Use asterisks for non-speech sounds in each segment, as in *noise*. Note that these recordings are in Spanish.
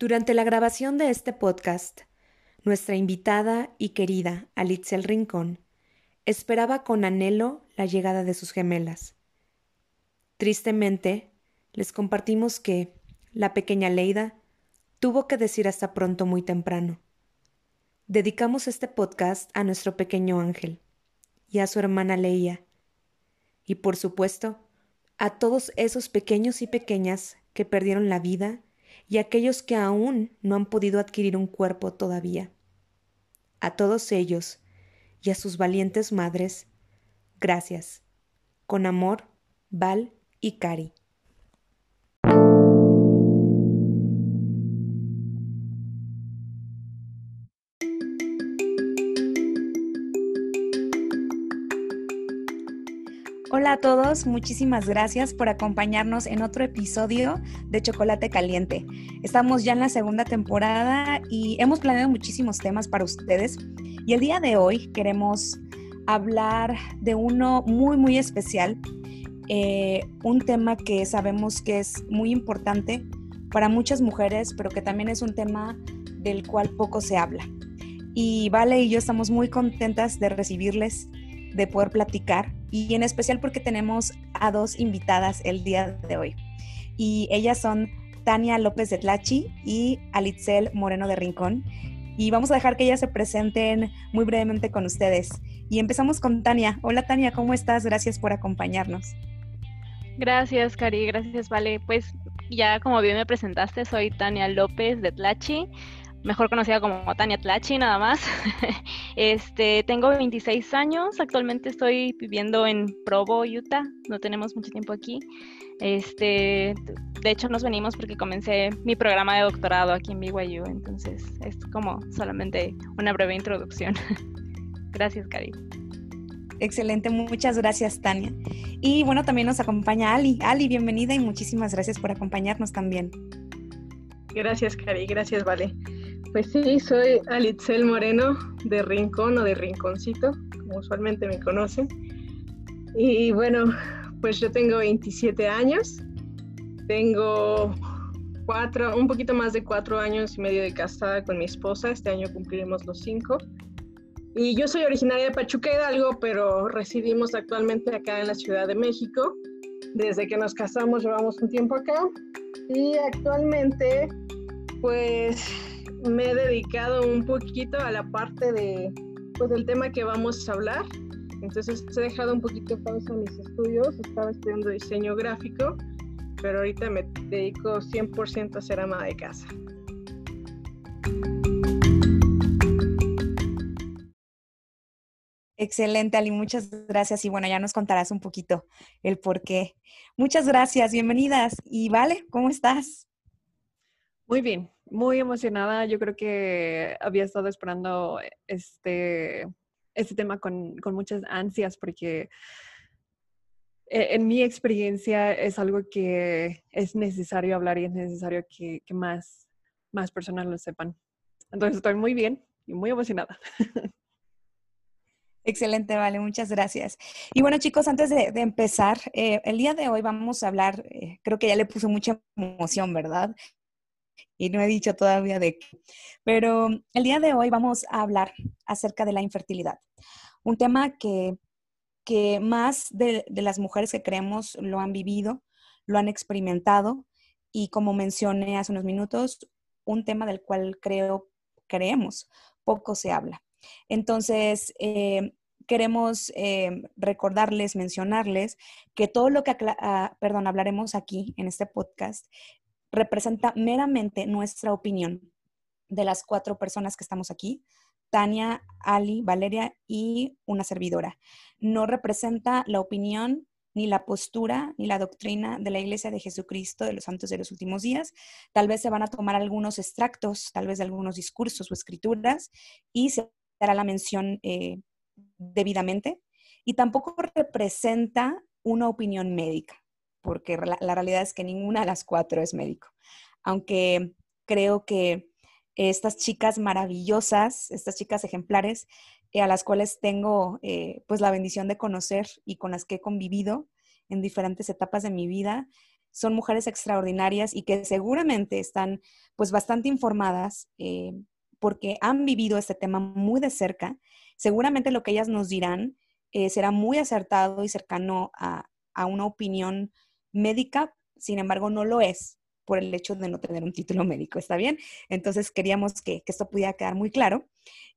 Durante la grabación de este podcast, nuestra invitada y querida Alitzel Rincón esperaba con anhelo la llegada de sus gemelas. Tristemente, les compartimos que la pequeña Leida tuvo que decir hasta pronto muy temprano. Dedicamos este podcast a nuestro pequeño ángel y a su hermana Leia, y por supuesto, a todos esos pequeños y pequeñas que perdieron la vida y aquellos que aún no han podido adquirir un cuerpo todavía. A todos ellos y a sus valientes madres, gracias. Con amor, Val y Cari. Hola a todos, muchísimas gracias por acompañarnos en otro episodio de Chocolate Caliente. Estamos ya en la segunda temporada y hemos planeado muchísimos temas para ustedes. Y el día de hoy queremos hablar de uno muy, muy especial, eh, un tema que sabemos que es muy importante para muchas mujeres, pero que también es un tema del cual poco se habla. Y Vale y yo estamos muy contentas de recibirles, de poder platicar y en especial porque tenemos a dos invitadas el día de hoy. Y ellas son Tania López de Tlachi y Alitzel Moreno de Rincón. Y vamos a dejar que ellas se presenten muy brevemente con ustedes. Y empezamos con Tania. Hola Tania, ¿cómo estás? Gracias por acompañarnos. Gracias, Cari, gracias, Vale. Pues ya como bien me presentaste, soy Tania López de Tlachi mejor conocida como Tania Tlachi, nada más. *laughs* este, tengo 26 años, actualmente estoy viviendo en Provo, Utah, no tenemos mucho tiempo aquí. Este, de hecho nos venimos porque comencé mi programa de doctorado aquí en BYU, entonces es como solamente una breve introducción. *laughs* gracias, Cari. Excelente, muchas gracias, Tania. Y bueno, también nos acompaña Ali. Ali, bienvenida y muchísimas gracias por acompañarnos también. Gracias, Cari, gracias, Vale. Pues sí, soy Alitzel Moreno de Rincón o de Rinconcito, como usualmente me conocen. Y bueno, pues yo tengo 27 años, tengo cuatro, un poquito más de cuatro años y medio de casada con mi esposa, este año cumpliremos los cinco. Y yo soy originaria de Pachuca Hidalgo, pero residimos actualmente acá en la Ciudad de México. Desde que nos casamos llevamos un tiempo acá y actualmente pues me he dedicado un poquito a la parte de, pues, del tema que vamos a hablar. Entonces he dejado un poquito pausa mis estudios, estaba estudiando diseño gráfico, pero ahorita me dedico 100% a ser ama de casa. Excelente, Ali, muchas gracias. Y bueno, ya nos contarás un poquito el por qué. Muchas gracias, bienvenidas. Y vale, ¿cómo estás? Muy bien, muy emocionada. Yo creo que había estado esperando este, este tema con, con muchas ansias porque e, en mi experiencia es algo que es necesario hablar y es necesario que, más, más personas lo sepan. Entonces estoy muy bien y muy emocionada. *laughs* Excelente, vale, muchas gracias. Y bueno, chicos, antes de, empezar, eh, el día de hoy vamos a hablar, eh, creo que ya le puso mucha emoción, ¿verdad? Y no he dicho todavía de qué. Pero el día de hoy vamos a hablar acerca de la infertilidad, un tema que, que más de, de las mujeres que creemos lo han vivido, lo han experimentado y como mencioné hace unos minutos, un tema del cual creo, creemos, poco se habla. Entonces, eh, queremos eh, recordarles, mencionarles que todo lo que, ah, perdón, hablaremos aquí en este podcast representa meramente nuestra opinión de las cuatro personas que estamos aquí, Tania, Ali, Valeria y una servidora. No representa la opinión ni la postura ni la doctrina de la Iglesia de Jesucristo de los Santos de los Últimos Días. Tal vez se van a tomar algunos extractos, tal vez de algunos discursos o escrituras, y se dará la mención eh, debidamente. Y tampoco representa una opinión médica porque la, realidad es que ninguna de las cuatro es médico. Aunque creo que estas chicas maravillosas, estas chicas ejemplares, eh, a las cuales tengo eh, pues la bendición de conocer y con las que he convivido en diferentes etapas de mi vida, son mujeres extraordinarias y que seguramente están pues bastante informadas eh, porque han vivido este tema muy de cerca. Seguramente lo que ellas nos dirán eh, será muy acertado y cercano a, una opinión médica, sin embargo no lo es por el hecho de no tener un título médico, ¿está bien? Entonces queríamos que, que esto pudiera quedar muy claro.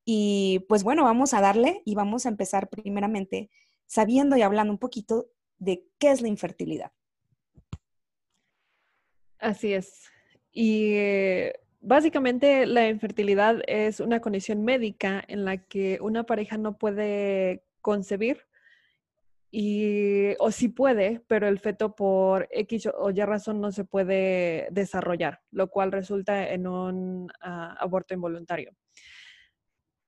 Y pues bueno, vamos a darle y vamos a empezar primeramente sabiendo y hablando un poquito de qué es la infertilidad. Así es. Y eh, básicamente la infertilidad es una condición médica en la que una pareja no puede concebir y, o sí puede, pero el feto por X o Y razón no se puede desarrollar, lo cual resulta en un ah, aborto involuntario.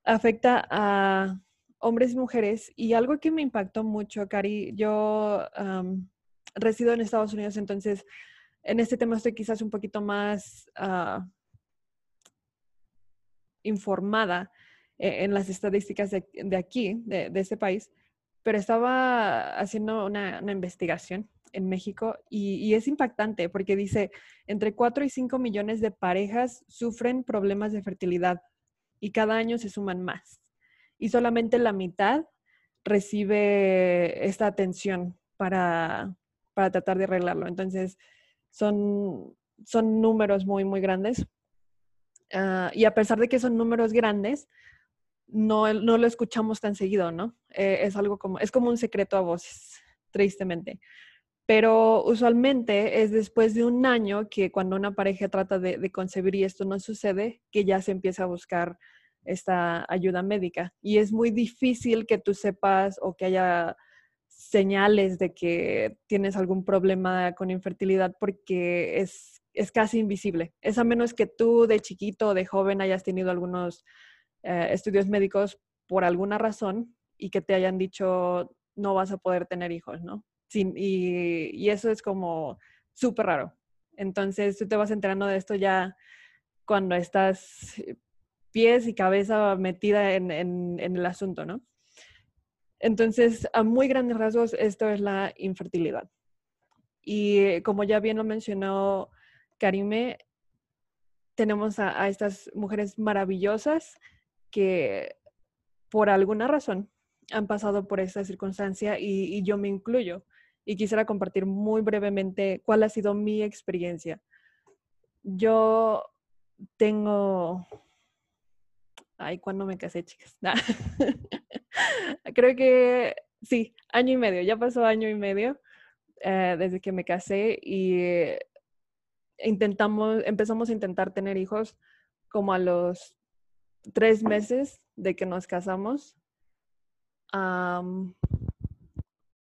Afecta a hombres y mujeres. Y algo que me impactó mucho, Cari, yo resido en Estados Unidos, entonces en este tema estoy quizás un poquito más ah, informada e, en las estadísticas de, aquí, de, este país, pero estaba haciendo una, investigación en México y, es impactante porque dice, entre 4 y 5 millones de parejas sufren problemas de fertilidad y cada año se suman más y solamente la mitad recibe esta atención para, tratar de arreglarlo. Entonces, son, son números muy, muy grandes. Ah, y a pesar de que son números grandes, no, no lo escuchamos tan seguido, ¿no? Eh, es algo como, es como un secreto a voces, tristemente. Pero usualmente es después de un año que cuando una pareja trata de, de concebir y esto no sucede, que ya se empieza a buscar esta ayuda médica. Y es muy difícil que tú sepas o que haya señales de que tienes algún problema con infertilidad porque es, es casi invisible. Es a menos que tú de chiquito o de joven hayas tenido algunos eh, estudios médicos por alguna razón y que te hayan dicho no vas a poder tener hijos, ¿no? y, y eso es como súper raro. Entonces tú te vas enterando de esto ya cuando estás pies y cabeza metida en, el asunto, ¿no? Entonces, a muy grandes rasgos, esto es la infertilidad. Y como ya bien lo mencionó Karime, tenemos a, estas mujeres maravillosas que por alguna razón han pasado por esta circunstancia y, y, yo me incluyo. Y quisiera compartir muy brevemente cuál ha sido mi experiencia. Yo tengo Ay, ¿cuándo me casé, chicas? *laughs* Creo que sí, año y medio, ya pasó año y medio eh, desde que me casé y intentamos, empezamos a intentar tener hijos como a los tres meses de que nos casamos.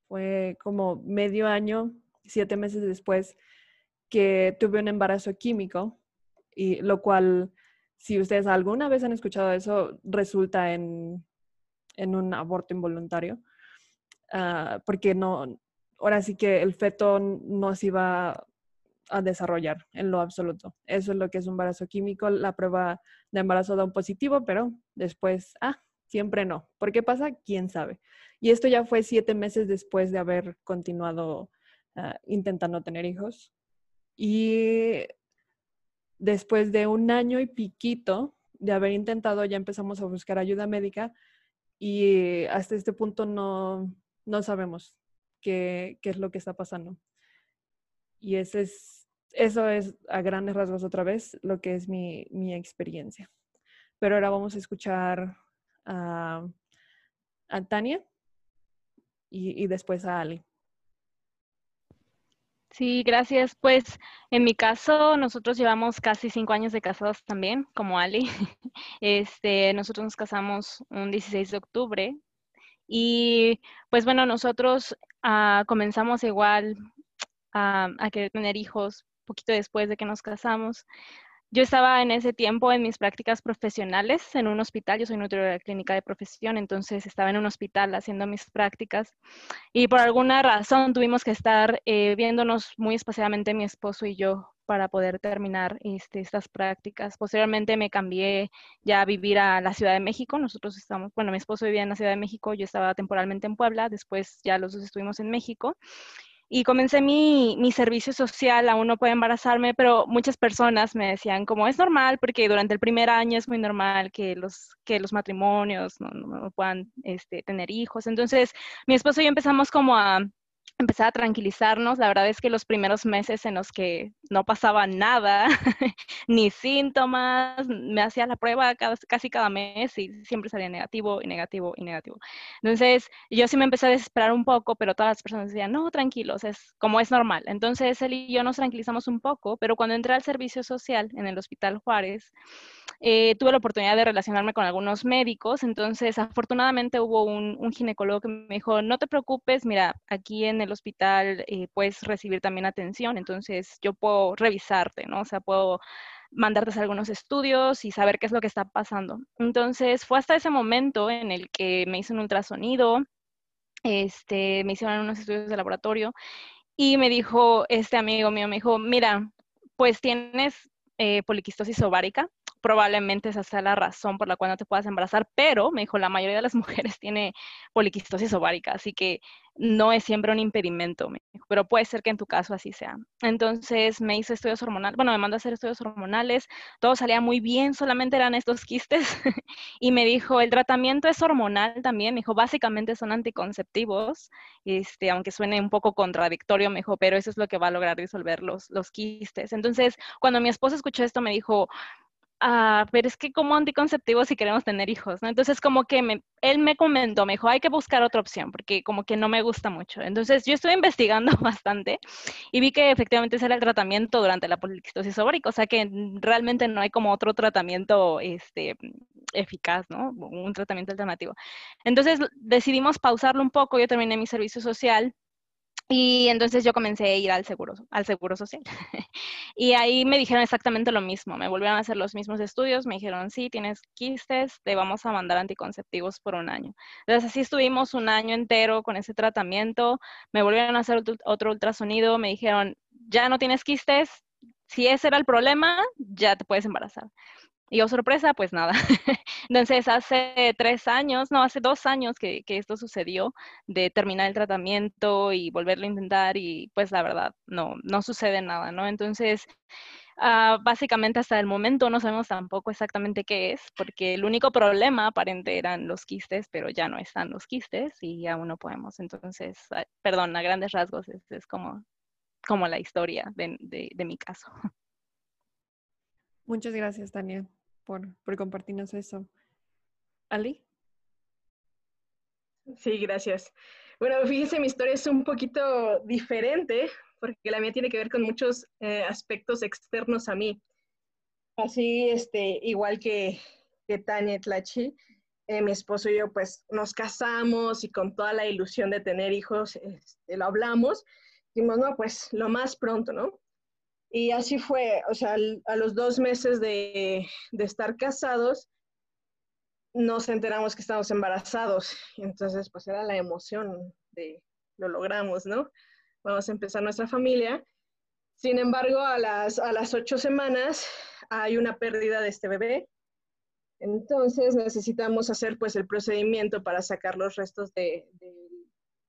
fue como medio año, siete meses después que tuve un embarazo químico y lo cual si ustedes alguna vez han escuchado eso, resulta en, un aborto involuntario, ah, porque no, ahora sí que el feto no se iba a desarrollar en lo absoluto. Eso es lo que es un embarazo químico. La prueba de embarazo da un positivo, pero después, ah, siempre no. ¿Por qué pasa? ¿Quién sabe? Y esto ya fue siete meses después de haber continuado ah, intentando tener hijos. Y después de un año y piquito de haber intentado, ya empezamos a buscar ayuda médica y hasta este punto no, sabemos qué, es lo que está pasando. Y ese es, eso es a grandes rasgos otra vez lo que es mi, experiencia. Pero ahora vamos a escuchar a, Tania y, y después a Ali. Sí, gracias. Pues en mi caso, nosotros llevamos casi cinco años de casados también, como Ali. *laughs* Este, nosotros nos casamos un 16 de octubre y pues bueno, nosotros ah, comenzamos igual a querer tener hijos poquito después de que nos casamos. Yo estaba en ese tiempo en mis prácticas profesionales en un hospital, yo soy nutrióloga clínica de profesión, entonces estaba en un hospital haciendo mis prácticas y por alguna razón tuvimos que estar eh, viéndonos muy espaciadamente mi esposo y yo para poder terminar este, estas prácticas. Posteriormente me cambié ya a vivir a la Ciudad de México. Nosotros estamos, bueno, mi esposo vivía en la Ciudad de México, yo estaba temporalmente en Puebla, después ya los dos estuvimos en México. Y comencé mi, mi, servicio social, aún no puedo embarazarme, pero muchas personas me decían como es normal, porque durante el primer año es muy normal que los, que los matrimonios no, no puedan este, tener hijos. Entonces, mi esposo y yo empezamos como a empezar a tranquilizarnos. La verdad es que los primeros meses en los que no pasaba nada, *laughs* ni síntomas, me hacía la prueba casi cada mes y siempre salía negativo y negativo y negativo. Entonces, yo sí me empecé a desesperar un poco, pero todas las personas decían, no, tranquilos, es como es normal. Entonces, él y yo nos tranquilizamos un poco, pero cuando entré al servicio social en el Hospital Juárez, eh, tuve la oportunidad de relacionarme con algunos médicos. Entonces, afortunadamente hubo un, un ginecólogo que me dijo, no te preocupes, mira, aquí en el hospital eh, puedes recibir también atención, entonces yo puedo revisarte, ¿no? O sea, puedo mandarte algunos estudios y saber qué es lo que está pasando. Entonces fue hasta ese momento en el que me hice un ultrasonido, este, me hicieron unos estudios de laboratorio y me dijo, este amigo mío me dijo, mira, pues tienes eh, poliquistosis ovárica, probablemente esa sea la razón por la cual no te puedas embarazar, pero me dijo, la mayoría de las *laughs* mujeres tiene poliquistosis ovárica, así que no es siempre un impedimento, pero puede ser que en tu caso así sea. Entonces me hizo estudios hormonales, bueno, me mandó a hacer estudios hormonales, todo salía muy bien, solamente eran estos quistes, *laughs* y me dijo, el tratamiento es hormonal también, me dijo, básicamente son anticonceptivos, este, aunque suene un poco contradictorio, me dijo, pero eso es lo que va a lograr disolver los, los quistes. Entonces, cuando mi esposa escuchó esto, me dijo, ah, pero es que como anticonceptivo si queremos tener hijos, ¿no? Entonces como que me, él me comentó, me dijo, hay que buscar otra opción porque como que no me gusta mucho. Entonces yo estuve *laughs* investigando bastante y vi que efectivamente ese era el tratamiento durante la poliquistosis ovárica, o sea que realmente no hay como otro tratamiento este, eficaz, ¿no? Un tratamiento alternativo. Entonces decidimos pausarlo un poco, yo terminé mi servicio social y entonces yo comencé a ir al seguro, al seguro social. *laughs* y ahí me dijeron exactamente lo mismo. Me volvieron a hacer los mismos estudios. Me dijeron, sí, tienes quistes, te vamos a mandar anticonceptivos por un año. Entonces así estuvimos un año entero con ese tratamiento. Me volvieron a hacer otro ultrasonido. Me dijeron, ya no tienes quistes. Si ese era el problema, ya te puedes embarazar. Y oh, sorpresa, pues nada. *laughs* Entonces, hace tres años, no, hace dos años que, esto sucedió, de terminar el tratamiento y volverlo a intentar y pues la verdad, no, no sucede nada, ¿no? Entonces, ah, básicamente hasta el momento no sabemos tampoco exactamente qué es, porque el único problema aparente eran los quistes, pero ya no están los quistes y aún no podemos. Entonces, ah, perdón, a grandes rasgos es, es como, como la historia de, de mi caso. *laughs* Muchas gracias, Tania, por, por compartirnos eso. ¿Ali? Sí, gracias. Bueno, fíjense, mi historia es un poquito diferente porque la mía tiene que ver con muchos eh, aspectos externos a mí. Así, este, igual que, que Tania Tlachi, eh, mi esposo y yo pues nos casamos y con toda la ilusión de tener hijos, este, lo hablamos. Dijimos, no, pues lo más pronto, ¿no? Y así fue, o sea, a los dos meses de, estar casados, nos enteramos que estábamos embarazados. Entonces, pues era la emoción de lo logramos, ¿no? Vamos a empezar nuestra familia. Sin embargo, a las, a las ocho semanas hay una pérdida de este bebé. Entonces necesitamos hacer pues el procedimiento para sacar los restos de,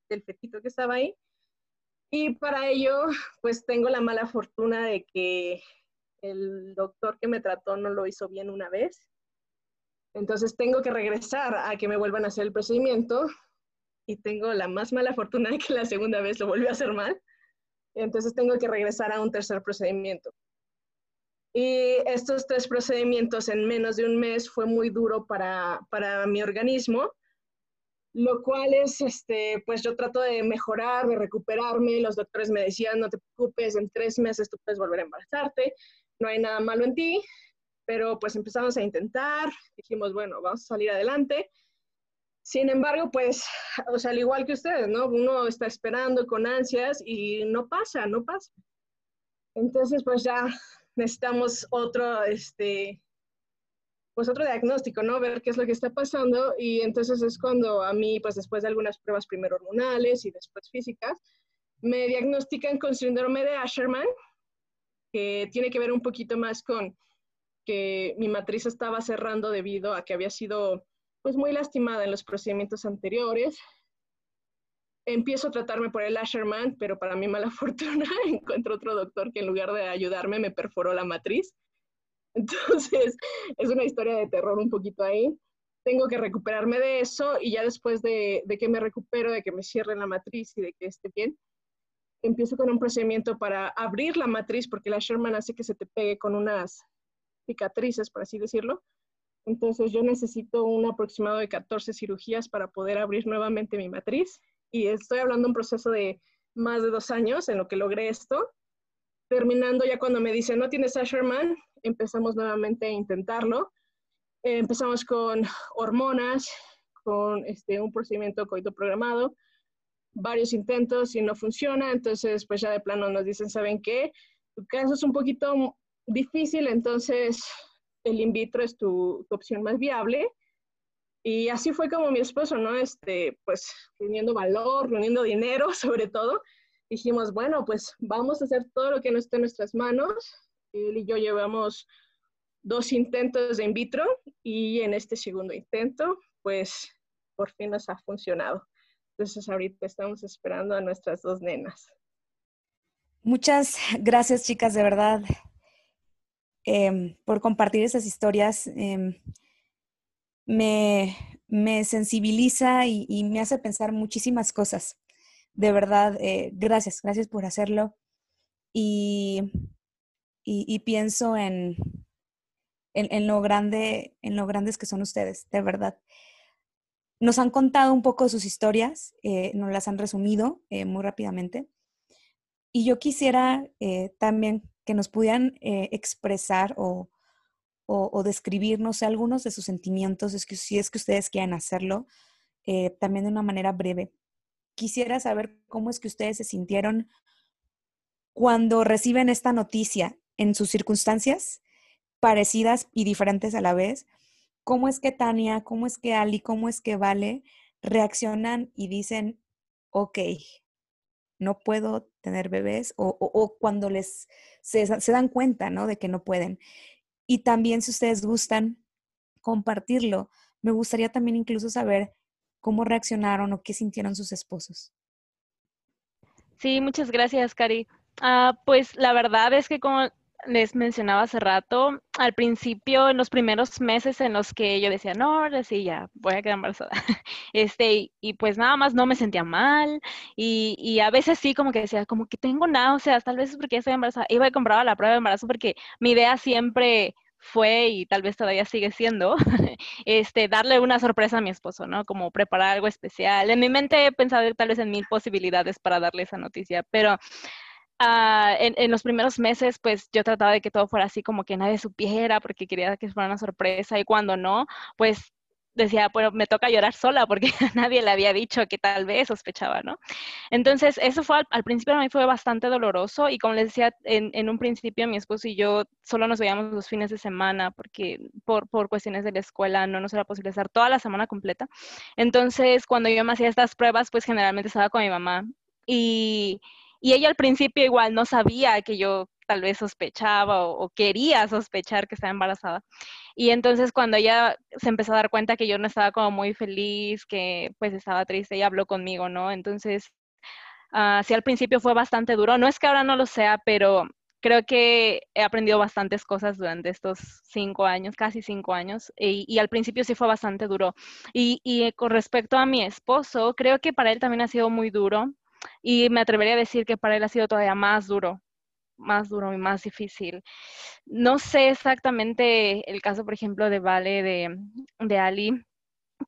del fetito que estaba ahí. Y para ello, *laughs* pues tengo la mala fortuna de que el doctor que me trató no lo hizo bien una vez. Entonces tengo que regresar a que me vuelvan a hacer el procedimiento y tengo la más mala fortuna de que la segunda vez lo volvió a hacer mal. Entonces tengo que regresar a un tercer procedimiento. Y estos tres procedimientos en menos de un mes fue muy duro para, para mi organismo lo cual es, este, pues yo trato de mejorar, de recuperarme. Los doctores me decían, no te preocupes, en tres meses tú puedes volver a embarazarte, no hay nada malo en ti, pero pues empezamos a intentar, dijimos, bueno, vamos a salir adelante. Sin embargo, pues, o sea, al igual que ustedes, ¿no? Uno está esperando con ansias y no pasa, no pasa. Entonces, pues ya necesitamos otro, este, pues otro diagnóstico, ¿no? Ver qué es lo que está pasando y entonces es cuando a mí, pues después de algunas pruebas primero hormonales y después físicas, me diagnostican con síndrome de Asherman, que tiene que ver un poquito más con que mi matriz estaba cerrando debido a que había sido pues muy lastimada en los procedimientos anteriores. empiezo a tratarme por el Asherman, pero para mi mala *laughs* fortuna encuentro otro doctor que en lugar de ayudarme me perforó la matriz. Entonces, *laughs* es una historia de terror un poquito ahí. Tengo que recuperarme de eso y ya después de, de que me recupero, de que me cierren la matriz y de que esté bien, empiezo con un procedimiento para abrir la matriz, porque la Sherman hace que se te pegue con unas cicatrices, por así decirlo. Entonces yo necesito un aproximado de 14 cirugías para poder abrir nuevamente mi matriz. Y estoy hablando de un proceso de más de dos años en lo que logré esto. Terminando ya cuando me dicen, no tienes Asherman, empezamos nuevamente a intentarlo. Eh, empezamos con hormonas, con este, un procedimiento coito programado, varios intentos y no funciona, entonces pues ya de plano nos dicen, ¿saben qué? Tu caso es un poquito difícil, entonces el in vitro es tu, opción más viable. Y así fue como mi esposo, ¿no? Este, pues reuniendo valor, reuniendo dinero *laughs* sobre todo, dijimos, bueno, pues vamos a hacer todo lo que no esté en nuestras manos. Él y yo llevamos dos intentos de in vitro y en este segundo intento, pues por fin nos ha funcionado. Entonces ahorita estamos esperando a nuestras dos nenas. Muchas gracias, chicas, de verdad, em, por compartir esas historias. Em, me, sensibiliza y, me hace pensar muchísimas cosas. De verdad, eh, gracias, gracias por hacerlo. Y, y, pienso en, en, lo grande, en lo grandes que son ustedes, de verdad. Nos han contado un poco sus historias, eh, nos las han resumido eh, muy rápidamente. Y yo quisiera eh, también que nos pudieran expresar o, o, describir, no sé, algunos de sus sentimientos, es que si es que ustedes quieren hacerlo, también de una manera breve. Quisiera saber cómo es que ustedes se sintieron cuando reciben esta noticia en sus circunstancias parecidas y diferentes a la vez, cómo es que Tania, cómo es que Ali, cómo es que Vale reaccionan y dicen, ok, no puedo tener bebés, o, cuando les se, dan cuenta, ¿no? De que no pueden. Y también si ustedes gustan compartirlo, me gustaría también incluso saber cómo reaccionaron o qué sintieron sus esposos. Sí, muchas gracias, Cari. Ah, pues la verdad es que como les mencionaba hace rato, al principio, en los primeros meses en los que yo decía, no, sí, ya voy a quedar embarazada. *laughs* Este, y, pues nada más no me sentía mal. Y, y, a veces sí, como que decía, como que tengo náuseas, tal vez es porque estoy embarazada. Iba y compraba la prueba de embarazo porque mi idea siempre fue y tal vez todavía sigue siendo, *laughs* este, darle una sorpresa a mi esposo, ¿no? Como preparar algo especial. En mi mente he pensado tal vez en mil posibilidades para darle esa noticia, pero Ah, en, los primeros meses, pues yo trataba de que todo fuera así como que nadie supiera porque quería que fuera una sorpresa y cuando no, pues decía, bueno, me toca llorar sola porque *laughs* nadie le había dicho que tal vez sospechaba, ¿no? Entonces, eso fue al, principio a mí fue bastante doloroso y como les decía, en, un principio mi esposo y yo solo nos veíamos los fines de semana porque por, por cuestiones de la escuela no nos era posible estar toda la semana completa. Entonces, cuando yo me hacía estas pruebas, pues generalmente estaba con mi mamá y y ella al principio igual no sabía que yo tal vez sospechaba o, quería sospechar que estaba embarazada. Y entonces cuando ella se empezó a dar cuenta que yo no estaba como muy feliz, que pues estaba triste, ella habló conmigo, ¿no? Entonces, uh, sí al principio fue bastante duro. No es que ahora no lo sea, pero creo que he aprendido bastantes cosas durante estos cinco años, casi cinco años, y, al principio sí fue bastante duro. Y, y, con respecto a mi esposo, creo que para él también ha sido muy duro. Y me atrevería a decir que para él ha sido todavía más duro, más duro y más difícil. No sé exactamente el caso, por ejemplo, de Vale, de, de Ali,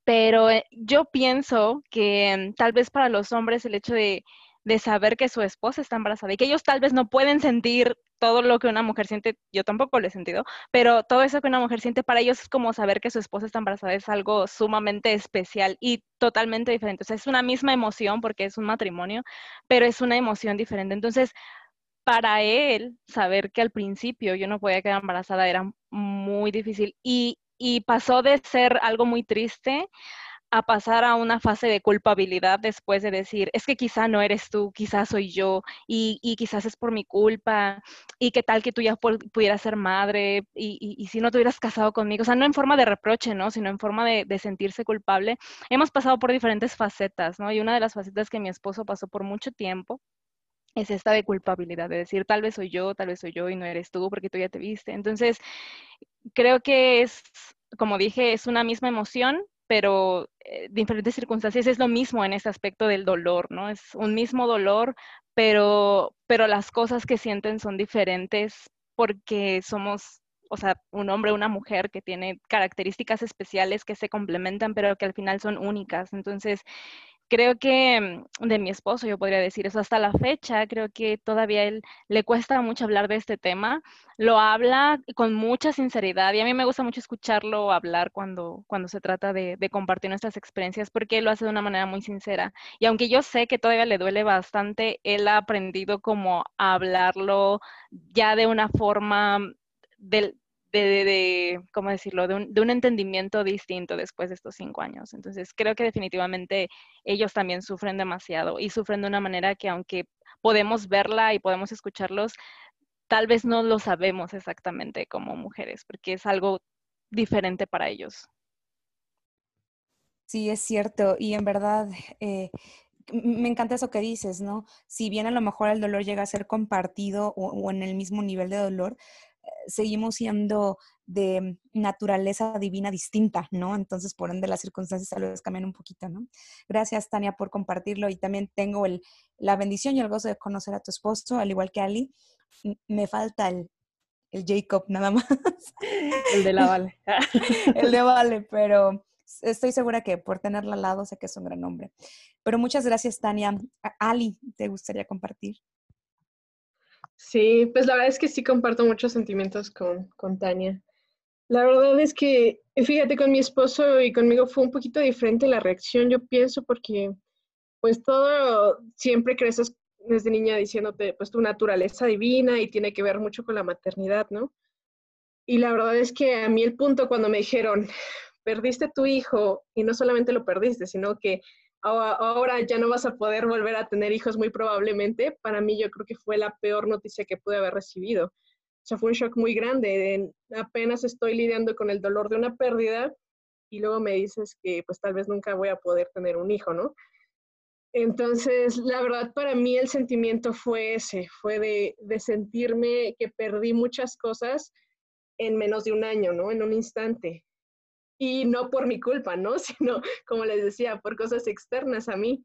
pero eh, yo pienso que tal vez para los hombres el hecho de de saber que su esposa está embarazada y que ellos tal vez no pueden sentir todo lo que una mujer siente, yo tampoco lo he sentido, pero todo eso que una mujer siente para ellos es como saber que su esposa está embarazada, es algo sumamente especial y totalmente diferente. O sea, es una misma emoción porque es un matrimonio, pero es una emoción diferente. Entonces, para él, saber que al principio yo no podía quedar embarazada era muy difícil y, y pasó de ser algo muy triste a pasar a una fase de culpabilidad después de decir, es que quizá no eres tú, quizás soy yo, y, quizás es por mi culpa, y qué tal que tú ya pudieras ser madre, y, si no te hubieras casado conmigo, o sea, no en forma de reproche, ¿no? Sino en forma de, de, sentirse culpable. Hemos pasado por diferentes facetas, ¿no? Y una de las facetas que mi esposo pasó por mucho tiempo es esta de culpabilidad, de decir, tal vez soy yo, tal vez soy yo y no eres tú porque tú ya te viste. Entonces, creo que es, como dije, es una misma emoción, pero eh, diferentes circunstancias es lo mismo en ese aspecto del dolor, ¿no? Es un mismo dolor, pero, pero las cosas que sienten son diferentes porque somos, o sea, un hombre, una mujer que tiene características especiales que se complementan, pero que al final son únicas. Entonces, creo que mm, de mi esposo yo podría decir eso hasta la fecha, creo que todavía él le cuesta mucho hablar de este tema, lo habla con mucha sinceridad y a mí me gusta mucho escucharlo hablar cuando, cuando se trata de, compartir nuestras experiencias porque él lo hace de una manera muy sincera y aunque yo sé que todavía le duele bastante, él ha aprendido como a hablarlo ya de una forma del, de, ¿cómo decirlo?, de un, entendimiento distinto después de estos cinco años. Entonces, creo que definitivamente ellos también sufren demasiado y sufren de una manera que aunque podemos verla y podemos escucharlos, tal vez no lo sabemos exactamente como mujeres, porque es algo diferente para ellos. Sí, es cierto. Y en verdad, eh, me encanta eso que dices, ¿no? Si bien a lo mejor el dolor llega a ser compartido o, en el mismo nivel de dolor, seguimos siendo de naturaleza divina distinta, ¿no? Entonces, por ende, las circunstancias tal vez cambian un poquito, ¿no? Gracias, Tania, por compartirlo y también tengo el, la bendición y el gozo de conocer a tu esposo, al igual que Ali. Me falta el, el Jacob nada más. *laughs* El de la Vale. *laughs* el de Vale, pero estoy segura que por tenerla al lado sé que es un gran hombre. Pero muchas gracias, Tania. Ali, ¿te gustaría compartir? Sí, pues la verdad es que sí comparto muchos sentimientos con, con Tania. La verdad es que, fíjate, con mi esposo y conmigo fue un poquito diferente la reacción, yo pienso, porque pues todo siempre creces desde niña diciéndote, pues tu naturaleza divina y tiene que ver mucho con la maternidad, ¿no? Y la verdad es que a mí el punto cuando me dijeron, perdiste tu hijo y no solamente lo perdiste, sino que ahora ya no vas a poder volver a tener hijos muy probablemente, para mí yo creo que fue la peor noticia que pude haber recibido. O sea, fue un shock muy grande. apenas estoy lidiando con el dolor de una pérdida y luego me dices que pues tal vez nunca voy a poder tener un hijo, ¿no? Entonces, la verdad para mí el sentimiento fue ese, fue de, de sentirme que perdí muchas cosas en menos de un año, ¿no? En un instante y no por mi culpa, ¿no? *laughs* Sino, como les decía, por cosas externas a mí.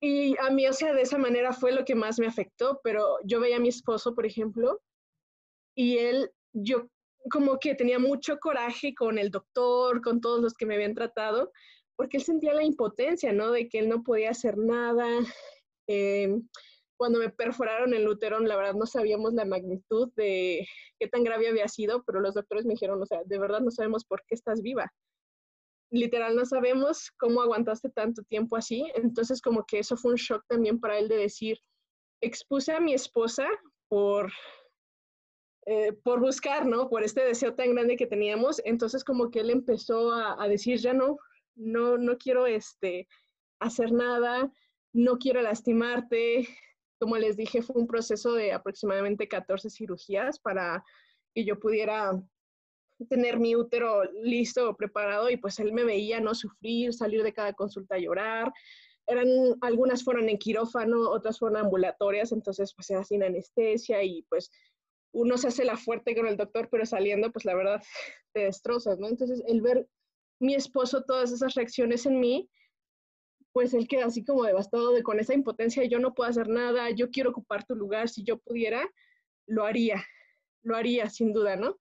Y a mí, o sea, de esa manera fue lo que más me afectó, pero yo veía a mi esposo, por ejemplo, y él, yo como que tenía mucho coraje con el doctor, con todos los que me habían tratado, porque él sentía la impotencia, ¿no? De que él no podía hacer nada. Eh, cuando me perforaron el útero, la verdad no sabíamos la magnitud de qué tan grave había sido, pero los doctores me dijeron, o sea, de verdad no sabemos por qué estás viva. Literal, no sabemos cómo aguantaste tanto tiempo así. Entonces, como que eso fue un shock también para él de decir, expuse a mi esposa por, eh, por buscar, ¿no? Por este deseo tan grande que teníamos. Entonces, como que él empezó a, a decir, ya no, no, no quiero este, hacer nada, no quiero lastimarte, como les dije, fue un proceso de aproximadamente 14 cirugías para que yo pudiera tener mi útero listo, preparado, y pues él me veía no sufrir, salir de cada consulta a llorar. Eran, algunas fueron en quirófano, otras fueron ambulatorias, entonces pues era sin anestesia y pues uno se hace la fuerte con el doctor, pero saliendo pues la verdad *laughs* te destrozas, ¿no? Entonces el ver mi esposo todas esas reacciones en mí, pues él queda así como devastado de con esa impotencia, yo no puedo hacer nada, yo quiero ocupar tu lugar, si yo pudiera, lo haría, lo haría sin duda, ¿no?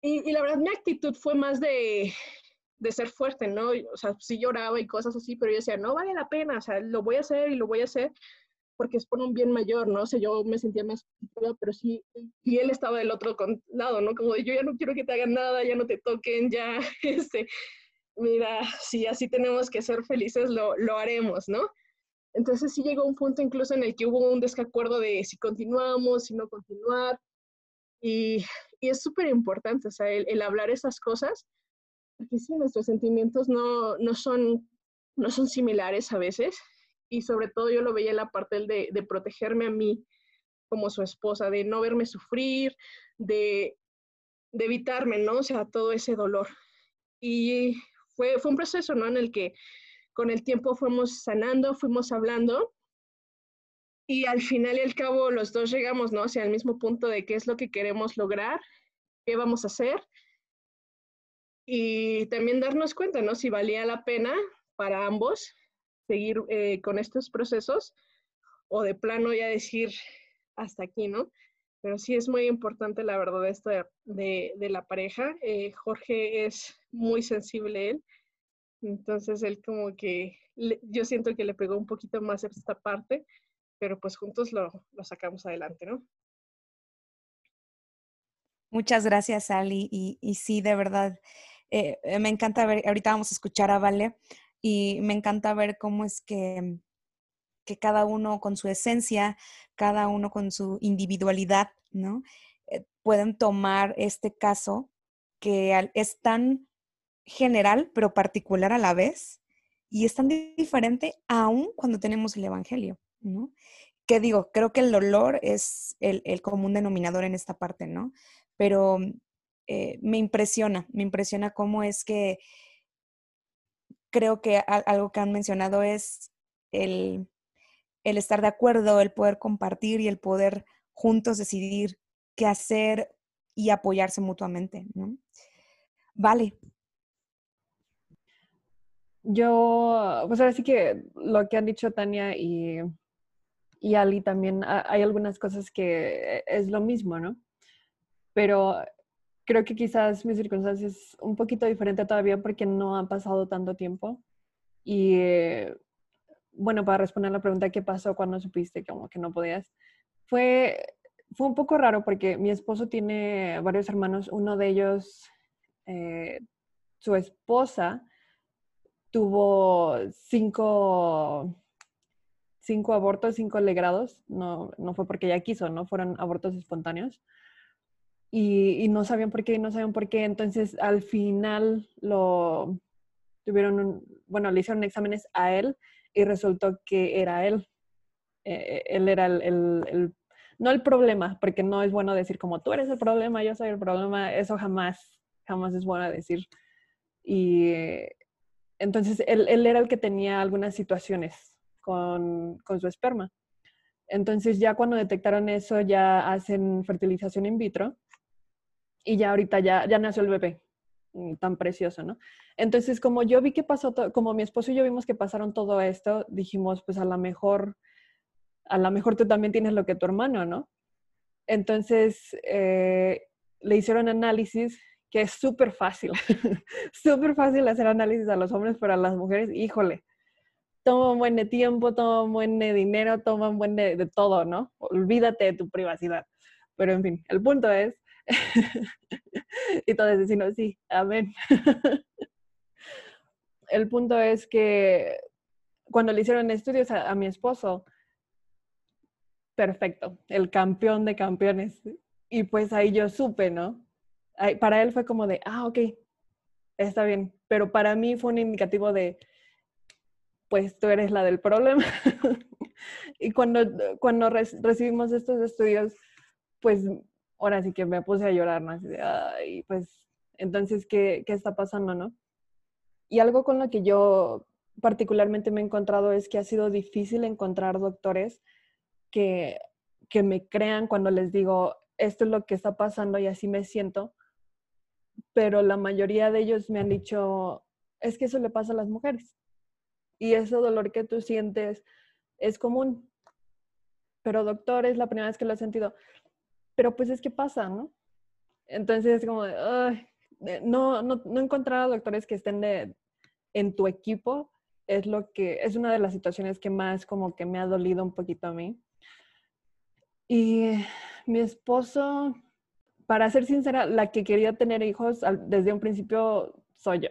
Y, la verdad mi actitud fue más de, de, ser fuerte, ¿no? O sea, sí lloraba y cosas así, pero yo decía, no vale la pena, o sea, lo voy a hacer y lo voy a hacer porque es por un bien mayor, ¿no? O sea, yo me sentía más, pero sí, y él estaba del otro lado, ¿no? Como de, yo ya no quiero que te hagan nada, ya no te toquen, ya, *laughs* este, mira, *laughs* si así tenemos que ser felices, lo, lo haremos, ¿no? Entonces sí llegó un punto incluso en el que hubo un desacuerdo de si continuamos, si no continuar. Y, y es súper importante, o sea, el, el, hablar esas cosas, porque sí, nuestros sentimientos no, no, son, no son similares a veces y sobre todo yo lo veía en la parte de, de protegerme a mí como su esposa, de no verme sufrir, de, de evitarme, ¿no? O sea, todo ese dolor. Y fue, fue un proceso, ¿no? En el que con el tiempo fuimos sanando, fuimos hablando y al final y al cabo los dos llegamos, ¿no? Hacia el mismo punto de qué es lo que queremos lograr, qué vamos a hacer y también darnos cuenta, ¿no? Si valía la pena para ambos seguir eh, con estos procesos o de plano ya decir hasta aquí, ¿no? Pero sí es muy importante, la verdad, esto de, de, la pareja. Eh, Jorge es muy sensible él, entonces él como que, yo siento que le pegó un poquito más esta parte, pero pues juntos lo, lo sacamos adelante, ¿no? Muchas gracias, Ali. Y, y sí, de verdad, eh, eh, me encanta ver, ahorita vamos a escuchar a Vale, y me encanta ver cómo es que, que cada uno con su esencia, cada uno con su individualidad, ¿no? Eh, pueden tomar este caso que es tan general, pero particular a la vez, y es tan diferente aún cuando tenemos el Evangelio, ¿no? Que digo, creo que el dolor es el, común denominador en esta parte, ¿no? Pero eh, me impresiona, me impresiona cómo es que creo que algo que han mencionado es el, estar de acuerdo, el poder compartir y el poder juntos decidir qué hacer y apoyarse mutuamente. Vale. Yo, pues ahora sí que lo que han dicho Tania y, y Ali también, hay algunas cosas que es lo mismo, ¿no? Pero creo que quizás mi circunstancia es un poquito diferente todavía porque no ha pasado tanto tiempo. Y bueno, para responder la pregunta, ¿qué pasó cuando supiste como que no podías? Fue, fue un poco raro porque mi esposo tiene varios hermanos. Uno de ellos, eh, su esposa, tuvo cinco, cinco abortos, cinco legrados. No, no fue porque ella quiso, no fueron abortos espontáneos y, no sabían por qué, no sabían por qué. Entonces, al final lo tuvieron, bueno, le hicieron exámenes a él y resultó que era él. Eh, él era el, el, no el problema, porque no es bueno decir como tú eres el problema, yo soy el problema, eso jamás, jamás es bueno decir. Y entonces él, él era el que tenía algunas situaciones con, con su esperma. Entonces ya cuando detectaron eso, ya hacen fertilización in vitro y ya ahorita ya, ya nació el bebé, tan precioso, ¿no? Entonces, como yo vi que pasó, como mi esposo y yo vimos que pasaron todo esto, dijimos, pues a lo mejor, a lo mejor tú también tienes lo que tu hermano, ¿no? Entonces, eh, le hicieron análisis que es súper fácil, *laughs* súper fácil hacer análisis a los hombres, pero a las mujeres, híjole, toma un buen de tiempo, toma un buen de dinero, toma un buen de, de todo, ¿no? Olvídate de tu privacidad. Pero en fin, el punto es *laughs* y todos decimos, sí, amén. *laughs* El punto es que cuando le hicieron estudios a, mi esposo, perfecto, el campeón de campeones. Y pues ahí yo supe, ¿no? para él fue como de, ah, ok, está bien. Pero para mí fue un indicativo de, pues tú eres la del problema. *laughs* y cuando, cuando recibimos estos estudios, pues ahora sí que me puse a llorar, ¿no? Así de, ay, pues, entonces, ¿qué, ¿qué está pasando, no? Y algo con lo que yo particularmente me he encontrado es que ha sido difícil encontrar doctores que, que me crean cuando les digo, esto es lo que está pasando y así me siento, pero la mayoría de ellos me han dicho, es que eso le pasa a las mujeres. Y ese dolor que tú sientes es común. Pero doctor, es la primera vez que lo he sentido pero pues es que pasa, ¿no? Entonces es como de, no, no, no encontrar a doctores que estén de, en tu equipo es lo que, es una de las situaciones que más como que me ha dolido un poquito a mí. Y mi esposo, para ser sincera, la que quería tener hijos desde un principio soy yo.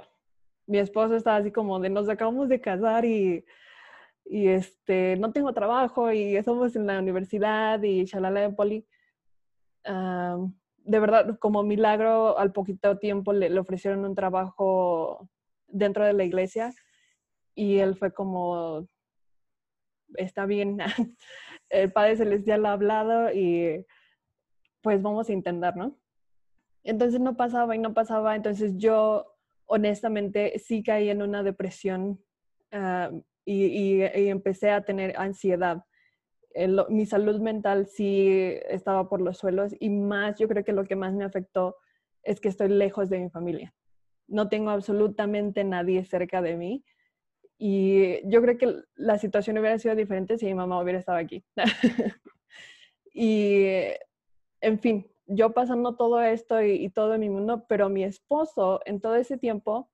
Mi esposo estaba así como de nos acabamos de casar y, y este, no tengo trabajo y somos en la universidad y shalala de poli de verdad, como milagro, al poquito tiempo le, ofrecieron un trabajo dentro de la iglesia y él fue como, está bien, *laughs* el Padre Celestial ha hablado y pues vamos a intentar, ¿no? Entonces no pasaba y no pasaba, entonces yo honestamente sí caí en una depresión ah, y, empecé a tener ansiedad. Mi salud mental sí estaba por los suelos y más, yo creo que lo que más me afectó es que estoy lejos de mi familia. No tengo absolutamente nadie cerca de mí. Y yo creo que la situación hubiera sido diferente si mi mamá hubiera estado aquí. *laughs* y, en fin, yo pasando todo esto y, todo mi mundo, pero mi esposo en todo ese tiempo,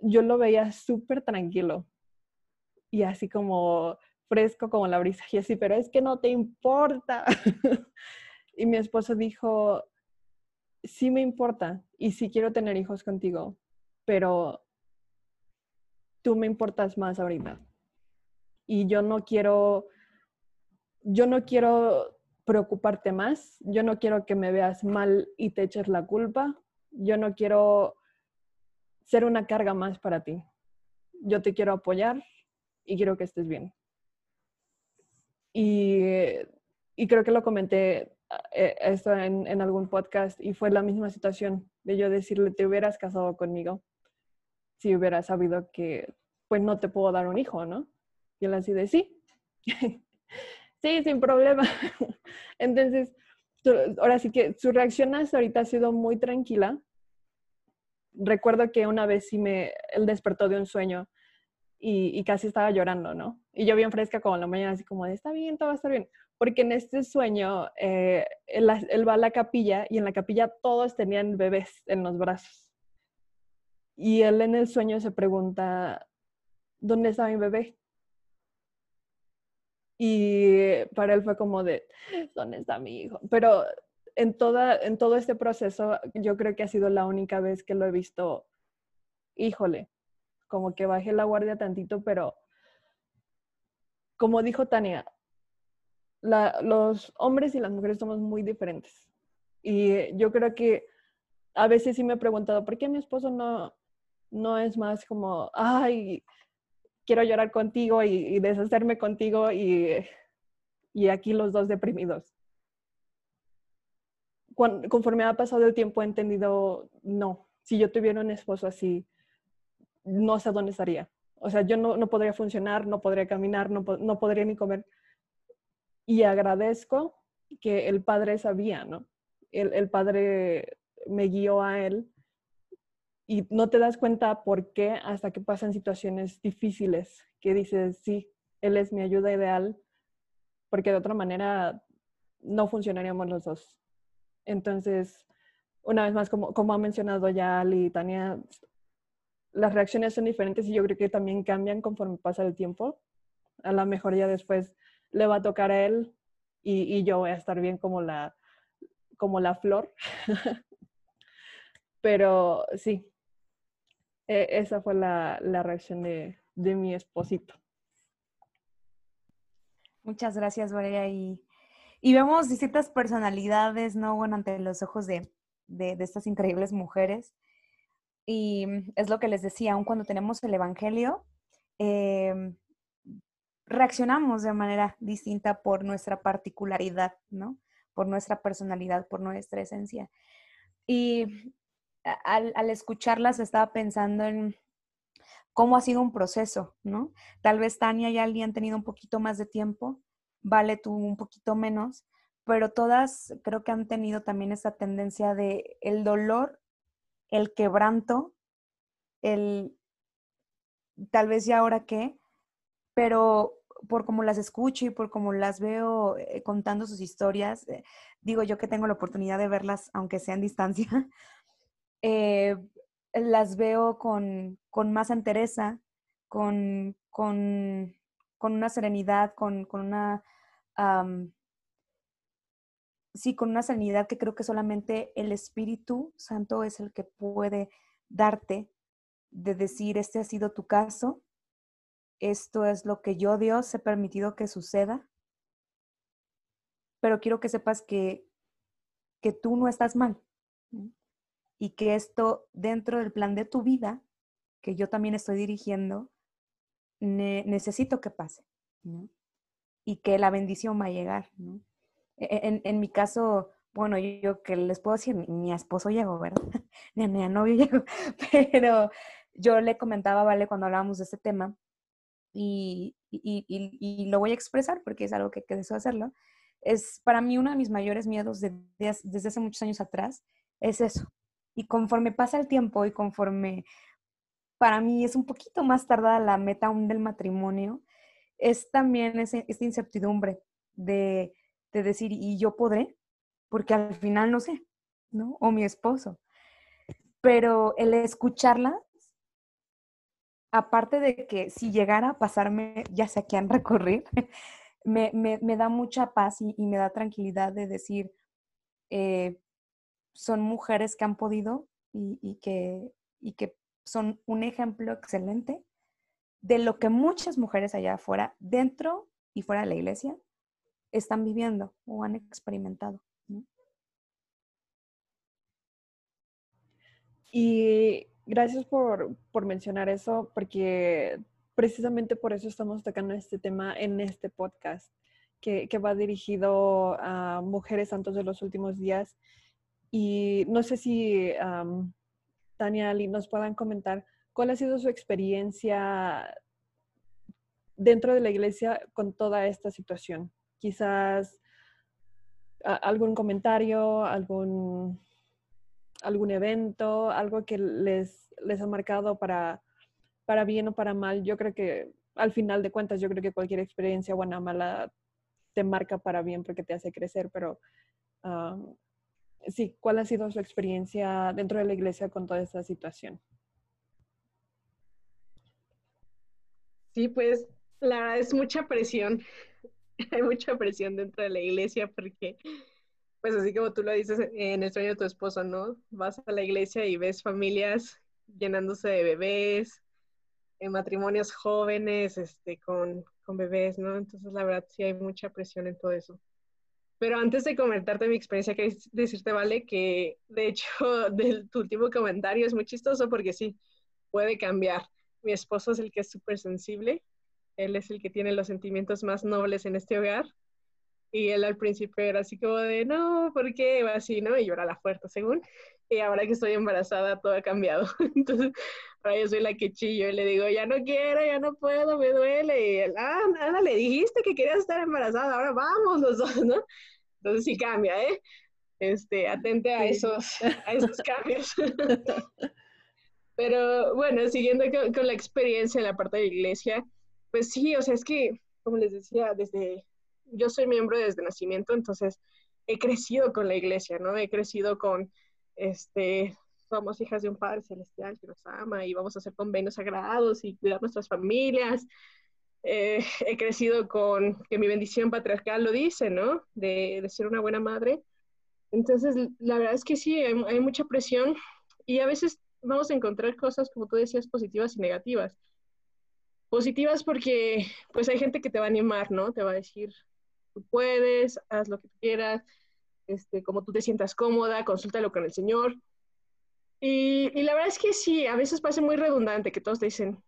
yo lo veía súper tranquilo y así como fresco como la brisa y así, pero es que no te importa. *laughs* y mi esposo dijo, sí me importa y sí quiero tener hijos contigo, pero tú me importas más ahorita. Y yo no quiero, yo no quiero preocuparte más, yo no quiero que me veas mal y te eches la culpa, yo no quiero ser una carga más para ti. Yo te quiero apoyar y quiero que estés bien. Y, creo que lo comenté eh, esto en, en, algún podcast y fue la misma situación de yo decirle, te hubieras casado conmigo si hubieras sabido que pues no te puedo dar un hijo, ¿no? Y él así de, sí, *laughs* sí, sin problema. *laughs* Entonces, ahora sí que su reacción hasta ahorita ha sido muy tranquila. Recuerdo que una vez sí me, él despertó de un sueño y, casi estaba llorando, ¿no? Y yo bien fresca como en la mañana, así como de, está bien, todo va a estar bien porque en este sueño eh, él, va a la capilla y en la capilla todos tenían bebés en los brazos. Y él en el sueño se pregunta, ¿dónde está mi bebé? Y para él fue como de, ¿dónde está mi hijo? Pero en, toda, en todo este proceso yo creo que ha sido la única vez que lo he visto, híjole, como que bajé la guardia tantito, pero como dijo Tania, los hombres y las mujeres somos muy diferentes. Y yo creo que a veces sí me he preguntado, ¿por qué mi esposo no, no es más como, ay, quiero llorar contigo y, deshacerme contigo y, y, aquí los dos deprimidos? conforme ha pasado el tiempo he entendido, no, si yo tuviera un esposo así, no sé dónde estaría. O sea, yo no, no podría funcionar, no podría caminar, no, no podría ni comer y agradezco que el padre sabía, ¿no? El, padre me guió a él y no te das cuenta por qué hasta que pasan situaciones difíciles que dices, sí, él es mi ayuda ideal, porque de otra manera no funcionaríamos los dos. Entonces, una vez más, como, como ha mencionado ya Ali y Tania, las reacciones son diferentes y yo creo que también cambian conforme pasa el tiempo. A lo mejor ya después le va a tocar a él y, yo voy a estar bien como la, como la flor. *laughs* Pero sí, e, esa fue la, reacción de, mi esposito. Muchas gracias, Valeria. Y, y, vemos distintas personalidades, ¿no? Bueno, ante los ojos de, de, estas increíbles mujeres. Y es lo que les decía, aun cuando tenemos el Evangelio, eh, reaccionamos de manera distinta por nuestra particularidad, ¿no? Por nuestra personalidad, por nuestra esencia. Y al, al escucharlas estaba pensando en cómo ha sido un proceso, ¿no? Tal vez Tania y Ali han tenido un poquito más de tiempo, Vale tú un poquito menos, pero todas creo que han tenido también esa tendencia de el dolor, el quebranto, el tal vez ya ahora qué, pero por como las escucho y por como las veo eh, contando sus historias, eh, digo yo que tengo la oportunidad de verlas, aunque sea en distancia, *laughs* eh, las veo con, más entereza, con, con, una serenidad, con, una... sí, con una serenidad que creo que solamente el Espíritu Santo es el que puede darte de decir, este ha sido tu caso, esto es lo que yo, Dios, he permitido que suceda, pero quiero que sepas que, que tú no estás mal y que esto dentro del plan de tu vida que yo también estoy dirigiendo, necesito que pase. Y que la bendición va a llegar, ¿no? E, en, en mi caso, bueno, yo, que les puedo decir, mi, esposo llegó, ¿verdad? ni a mi *laughs* novio *laughs* llegó, pero yo le comentaba, ¿vale? Cuando hablábamos de este tema, y, y, y, y, lo voy a expresar porque es algo que, que deseo hacerlo, es para mí uno de mis mayores miedos de, desde hace muchos años atrás, es eso. Y conforme pasa el tiempo y conforme para mí es un poquito más tardada la meta aún del matrimonio, es también ese, esta incertidumbre de, de decir, ¿y yo podré? Porque al final no sé, ¿no? O mi esposo. Pero el escucharla aparte de que si llegara a pasarme, ya sé a recurrir, me, me, da mucha paz y, me da tranquilidad de decir, eh, son mujeres que han podido y, que, y que son un ejemplo excelente de lo que muchas mujeres allá afuera, dentro y fuera de la iglesia, están viviendo o han experimentado. Y gracias por, por, mencionar eso, porque precisamente por eso estamos tocando este tema en este podcast, que, que va dirigido a mujeres santos de los últimos días. Y no sé si Tania Ali nos puedan comentar cuál ha sido su experiencia dentro de la iglesia con toda esta situación. Quizás algún comentario, algún algún evento, algo que les, les ha marcado para, para bien o para mal. Yo creo que al final de cuentas, yo creo que cualquier experiencia buena o mala te marca para bien porque te hace crecer, pero sí, ¿cuál ha sido su experiencia dentro de la iglesia con toda esta situación? Sí, pues la es mucha presión. *laughs* Hay mucha presión dentro de la iglesia porque pues así como tú lo dices en sueño de tu esposo, ¿no? Vas a la iglesia y ves familias llenándose de bebés, en matrimonios jóvenes, este, con, con bebés, ¿no? Entonces, la verdad, sí hay mucha presión en todo eso. Pero antes de comentarte mi experiencia, quería decirte, Vale, que de hecho, *laughs* de tu último comentario es muy chistoso porque sí, puede cambiar. Mi esposo es el que es súper sensible, él es el que tiene los sentimientos más nobles en este hogar y él al principio era así como de, no, ¿por qué? Así, ¿no? Y yo era la fuerte, según. Y ahora que estoy embarazada, todo ha cambiado. *laughs* Entonces, ahora yo soy la que chillo y le digo, ya no quiero, ya no puedo, me duele. Y él, ah, Ana, le dijiste que querías estar embarazada, ahora vamos los dos, ¿no? Entonces sí cambia, ¿eh? Este, atente a esos, *laughs* a esos cambios. *laughs* Pero bueno, siguiendo con, con la experiencia en la parte de la iglesia, pues sí, o sea, es que, como les decía, desde yo soy miembro desde nacimiento, entonces he crecido con la iglesia, ¿no? He crecido con, este, somos hijas de un Padre Celestial que nos ama y vamos a hacer convenios sagrados y cuidar nuestras familias. Eh, he crecido con que mi bendición patriarcal lo dice, ¿no? De, de, ser una buena madre. Entonces, la verdad es que sí, hay, hay mucha presión y a veces vamos a encontrar cosas, como tú decías, positivas y negativas. Positivas porque pues hay gente que te va a animar, ¿no? Te va a decir, tú puedes, haz lo que quieras, este, como tú te sientas cómoda, consúltalo con el Señor. Y, y, la verdad es que sí, a veces parece muy redundante que todos te dicen,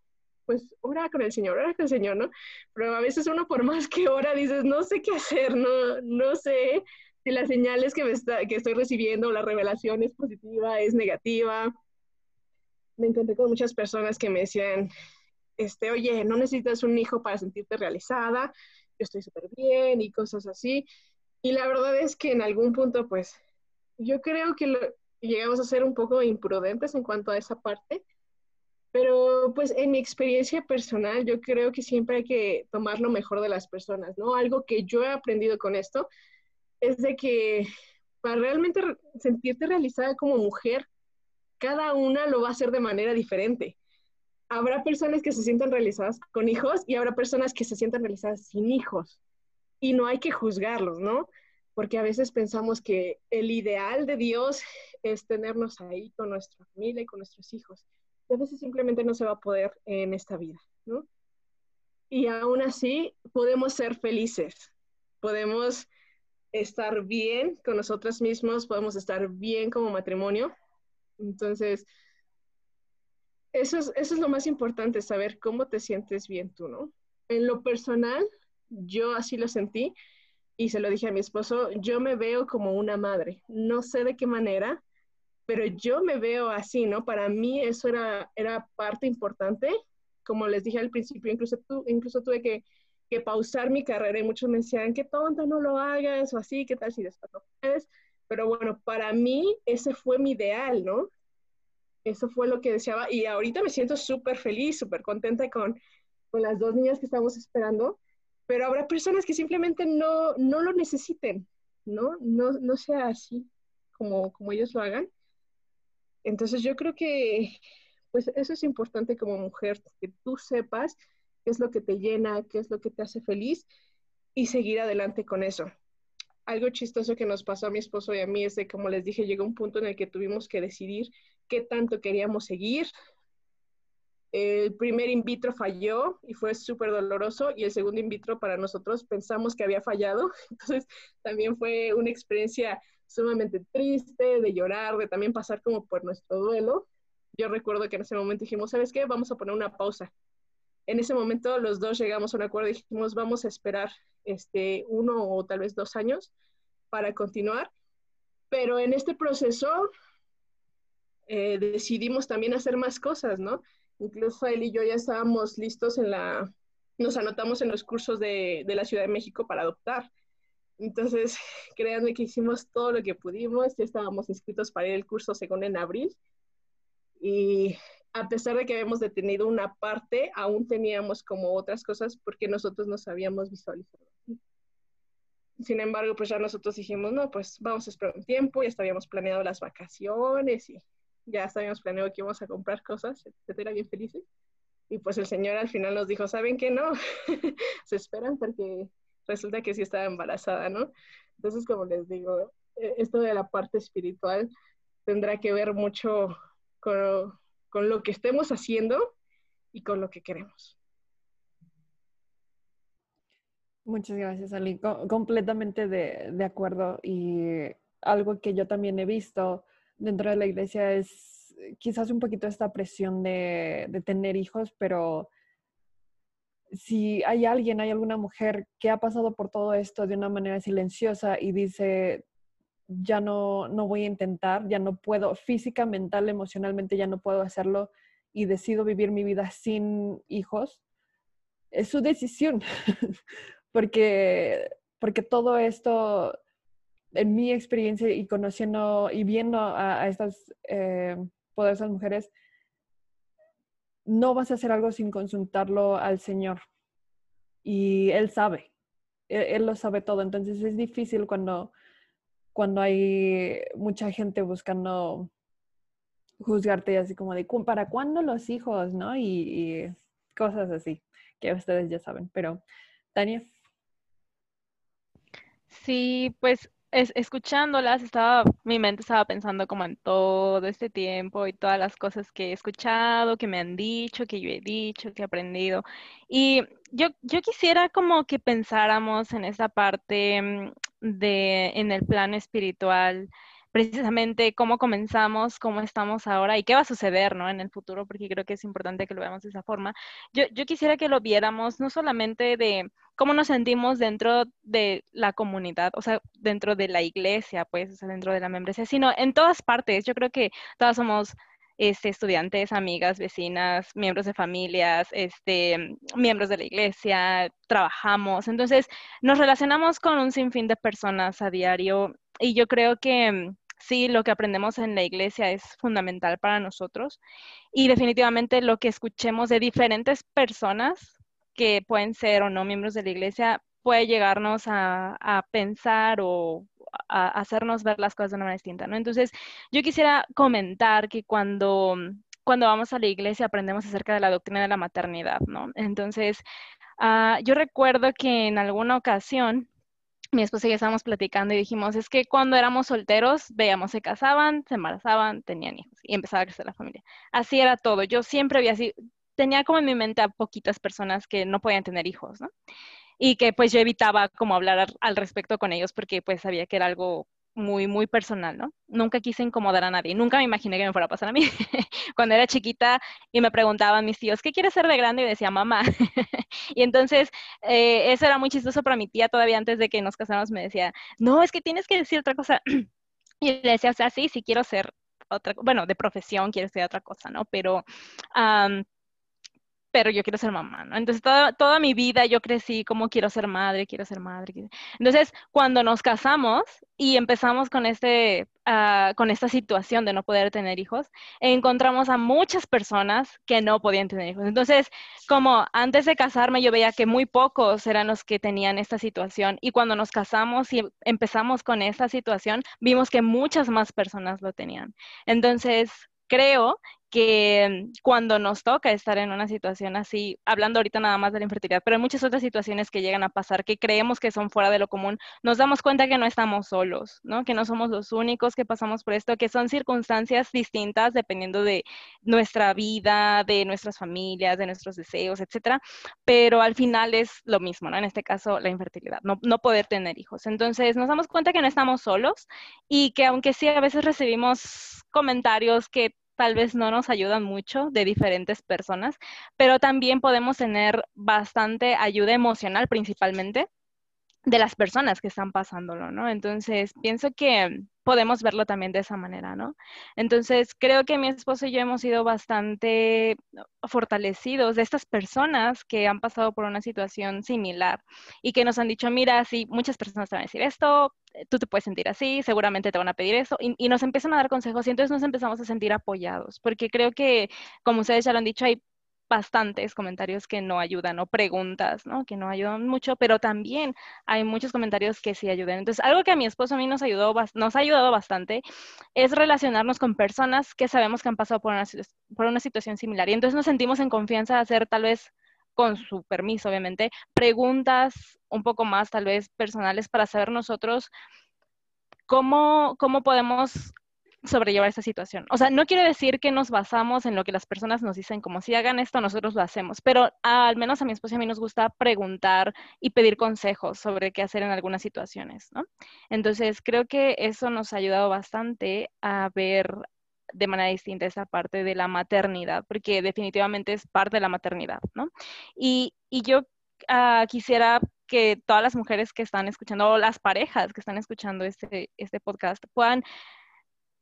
pues ora con el Señor, ora con el Señor, ¿no? Pero a veces uno por más que ora dices, no sé qué hacer, no, no sé si las señales que, me está, que estoy recibiendo, la revelación es positiva, es negativa. Me encontré con muchas personas que me decían, este, oye, no necesitas un hijo para sentirte realizada, yo estoy súper bien y cosas así. Y la verdad es que en algún punto, pues, yo creo que llegamos a ser un poco imprudentes en cuanto a esa parte, pero pues en mi experiencia personal, yo creo que siempre hay que tomar lo mejor de las personas, ¿no? Algo que yo he aprendido con esto es de que para realmente sentirte realizada como mujer, cada una lo va a hacer de manera diferente habrá personas que se sientan realizadas con hijos y habrá personas que se sientan realizadas sin hijos. Y no hay que juzgarlos, ¿no? Porque a veces pensamos que el ideal de Dios es tenernos ahí con nuestra familia y con nuestros hijos. Y a veces simplemente no se va a poder en esta vida, ¿no? Y aún así podemos ser felices, podemos estar bien con nosotros mismos, podemos estar bien como matrimonio. Entonces, eso es, eso es lo más importante, saber cómo te sientes bien tú, ¿no? En lo personal, yo así lo sentí y se lo dije a mi esposo, yo me veo como una madre. No sé de qué manera, pero yo me veo así, ¿no? Para mí eso era, era parte importante. Como les dije al principio, incluso, tú, incluso tuve que, que pausar mi carrera y muchos me decían, qué tonta, no lo hagas o así, qué tal si después no puedes. Pero bueno, para mí ese fue mi ideal, ¿no? Eso fue lo que deseaba y ahorita me siento súper feliz, súper contenta con, con las dos niñas que estamos esperando pero habrá personas que simplemente no, no lo necesiten, ¿no? ¿no? No sea así como, como ellos lo hagan. Entonces yo creo que pues eso es importante como mujer, que tú sepas qué es lo que te llena, qué es lo que te hace feliz y seguir adelante con eso. Algo chistoso que nos pasó a mi esposo y a mí es de, como les dije, llegó un punto en el que tuvimos que decidir qué tanto queríamos seguir, el primer in vitro falló y fue súper doloroso y el segundo in vitro para nosotros pensamos que había fallado. *laughs* Entonces también fue una experiencia sumamente triste, de llorar, de también pasar como por nuestro duelo. Yo recuerdo que en ese momento dijimos, ¿sabes qué? Vamos a poner una pausa. En ese momento los dos llegamos a un acuerdo y dijimos, vamos a esperar este, uno o tal vez dos años para continuar. Pero en este proceso eh, decidimos también hacer más cosas, ¿no? Incluso él y yo ya estábamos listos en la, nos anotamos en los cursos de, de la Ciudad de México para adoptar. Entonces, *laughs* créanme que hicimos todo lo que pudimos, ya estábamos inscritos para ir al curso según en abril. Y a pesar de que habíamos detenido una parte, aún teníamos como otras cosas porque nosotros nos habíamos visualizado. Sin embargo, pues ya nosotros dijimos, no, pues vamos a esperar un tiempo, ya habíamos planeado las vacaciones y ya sabíamos planeado que íbamos a comprar cosas, etcétera, bien felices. Y pues el señor al final nos dijo, ¿saben qué? No, *laughs* se esperan porque resulta que sí estaba embarazada, ¿no? Entonces, como les digo, e, esto de la parte espiritual tendrá que ver mucho con, con lo que estemos haciendo y con lo que queremos. Muchas gracias, Ali. completamente de, de, acuerdo. Y algo que yo también he visto dentro de la iglesia es eh, quizás un poquito esta presión de, tener hijos, pero si hay alguien, hay alguna mujer que ha pasado por todo esto de una manera silenciosa y dice, ya no, no voy a intentar, ya no puedo, física, mental, emocionalmente ya no puedo hacerlo y decido vivir mi vida sin hijos, es su decisión, *laughs* porque, porque todo esto en mi experiencia y conociendo y viendo a, estas eh, poderosas mujeres, no vas a hacer algo sin consultarlo al Señor. Y Él sabe, e, él, lo sabe todo. Entonces es difícil cuando, cuando hay mucha gente buscando juzgarte así como de, ¿para cuándo los hijos? ¿No? Y, y cosas así, que ustedes ya saben. Pero, Tania. Sí, pues escuchándolas, estaba, mi mente estaba pensando como en todo este tiempo y todas las cosas que he escuchado, que me han dicho, que yo he dicho, que he aprendido. Y yo, yo quisiera como que pensáramos en esa parte mm, de, en el plano espiritual, precisamente cómo comenzamos, cómo estamos ahora y qué va a suceder ¿no? en el futuro, porque creo que es importante que lo veamos de esa forma. Yo, yo quisiera que lo viéramos no solamente de cómo nos sentimos dentro de la comunidad, o sea, dentro de la iglesia, pues, dentro de la membresía, sino en todas partes. Yo creo que todas somos este, estudiantes, amigas, vecinas, miembros de familias, este, miembros de la iglesia, trabajamos. Entonces, nos relacionamos con un sinfín de personas a diario y yo creo que sí, lo que aprendemos en la iglesia es fundamental para nosotros y definitivamente lo que escuchemos de diferentes personas que pueden ser o no miembros de la iglesia puede llegarnos a, pensar o a hacernos ver las cosas de una manera distinta, ¿no? Entonces, yo quisiera comentar que cuando, cuando vamos a la iglesia aprendemos acerca de la doctrina de la maternidad, ¿no? Entonces, ah, yo recuerdo que en alguna ocasión mi esposa y yo estábamos platicando y dijimos, es que cuando éramos solteros, veíamos, se casaban, se embarazaban, tenían hijos y empezaba a crecer la familia. Así era todo. Yo siempre había así, tenía como en mi mente a poquitas personas que no podían tener hijos, ¿no? Y que pues yo evitaba como hablar al respecto con ellos porque pues sabía que era algo muy, muy personal, ¿no? Nunca quise incomodar a nadie, nunca me imaginé que me fuera a pasar a mí, *laughs* cuando era chiquita y me preguntaban mis tíos, ¿qué quieres ser de grande? Y decía, mamá. *laughs* y entonces eh, eso era muy chistoso para mi tía todavía antes de que nos casáramos, me decía, no, es que tienes que decir otra cosa. *clears throat* y le decía, o sea, sí, sí quiero ser otra, bueno, de profesión quiero estudiar otra cosa, ¿no? Pero pero yo quiero ser mamá, ¿no? Entonces, toda, toda mi vida yo crecí como quiero ser madre, quiero ser madre. Entonces, cuando nos casamos y empezamos con, este, ah, con esta situación de no poder tener hijos, encontramos a muchas personas que no podían tener hijos. Entonces, como antes de casarme, yo veía que muy pocos eran los que tenían esta situación y cuando nos casamos y empezamos con esta situación, vimos que muchas más personas lo tenían. Entonces, creo que cuando nos toca estar en una situación así, hablando ahorita nada más de la infertilidad, pero hay muchas otras situaciones que llegan a pasar que creemos que son fuera de lo común, nos damos cuenta que no estamos solos, ¿no? Que no somos los únicos que pasamos por esto, que son circunstancias distintas dependiendo de nuestra vida, de nuestras familias, de nuestros deseos, etcétera, pero al final es lo mismo, ¿no? En este caso, la infertilidad, no, no poder tener hijos. Entonces, nos damos cuenta que no estamos solos y que aunque sí a veces recibimos comentarios que tal vez no nos ayudan mucho de diferentes personas, pero también podemos tener bastante ayuda emocional principalmente de las personas que están pasándolo, ¿no? Entonces, pienso que podemos verlo también de esa manera, ¿no? Entonces, creo que mi esposo y yo hemos sido bastante fortalecidos de estas personas que han pasado por una situación similar y que nos han dicho, mira, sí, muchas personas te van a decir esto, tú te puedes sentir así, seguramente te van a pedir eso, y, y nos empiezan a dar consejos y entonces nos empezamos a sentir apoyados, porque creo que, como ustedes ya lo han dicho, hay bastantes comentarios que no ayudan o preguntas, ¿no? Que no ayudan mucho, pero también hay muchos comentarios que sí ayudan. Entonces, algo que a mi esposo a mí nos ayudó, nos ha ayudado bastante es relacionarnos con personas que sabemos que han pasado por una, por una situación similar. Y entonces nos sentimos en confianza de hacer tal vez con su permiso, obviamente, preguntas un poco más tal vez personales para saber nosotros cómo, cómo podemos sobrellevar esta situación. O sea, no quiere decir que nos basamos en lo que las personas nos dicen, como si hagan esto, nosotros lo hacemos, pero al menos a mi esposa y a mí nos gusta preguntar y pedir consejos sobre qué hacer en algunas situaciones, ¿no? Entonces, creo que eso nos ha ayudado bastante a ver de manera distinta esa parte de la maternidad, porque definitivamente es parte de la maternidad, ¿no? Y, y yo uh, quisiera que todas las mujeres que están escuchando, o las parejas que están escuchando este, este podcast, puedan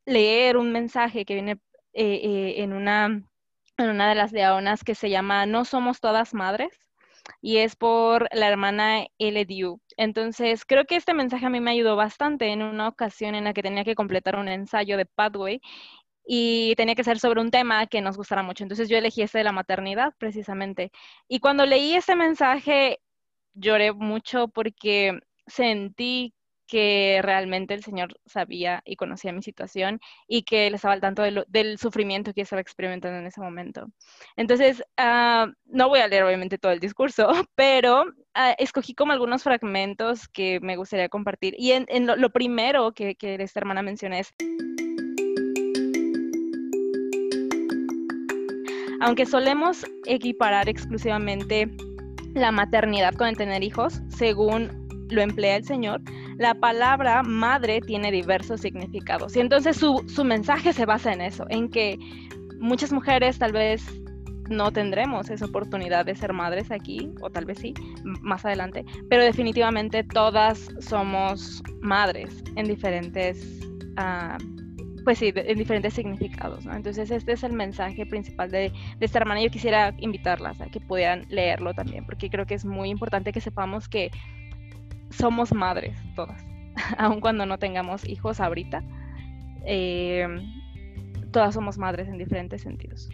leer un mensaje que viene eh, eh, en, una, en una de las leonas que se llama No somos todas madres y es por la hermana L. Entonces, creo que este mensaje a mí me ayudó bastante en una ocasión en la que tenía que completar un ensayo de Pathway y tenía que ser sobre un tema que nos gustara mucho. Entonces, yo elegí este de la maternidad precisamente. Y cuando leí ese mensaje, lloré mucho porque sentí que realmente el Señor sabía y conocía mi situación y que Él estaba al tanto del sufrimiento que estaba experimentando en ese momento. Entonces, ah, no voy a leer obviamente todo el discurso, *laughs* pero ah, escogí como algunos fragmentos que me gustaría compartir. Y en, lo, primero que, que esta hermana menciona es... Aunque solemos equiparar exclusivamente la maternidad con el tener hijos, según lo emplea el Señor, la palabra madre tiene diversos significados. Y entonces su, su mensaje se basa en eso, en que muchas mujeres tal vez no tendremos esa oportunidad de ser madres aquí, o tal vez sí, más adelante, pero definitivamente todas somos madres en diferentes, uh, pues sí, en diferentes significados. Entonces este es el mensaje principal de, de, esta hermana. Yo quisiera invitarlas a que pudieran leerlo también, porque creo que es muy importante que sepamos que somos madres todas, *laughs* aun cuando no tengamos hijos ahorita. Eh, todas somos madres en diferentes sentidos.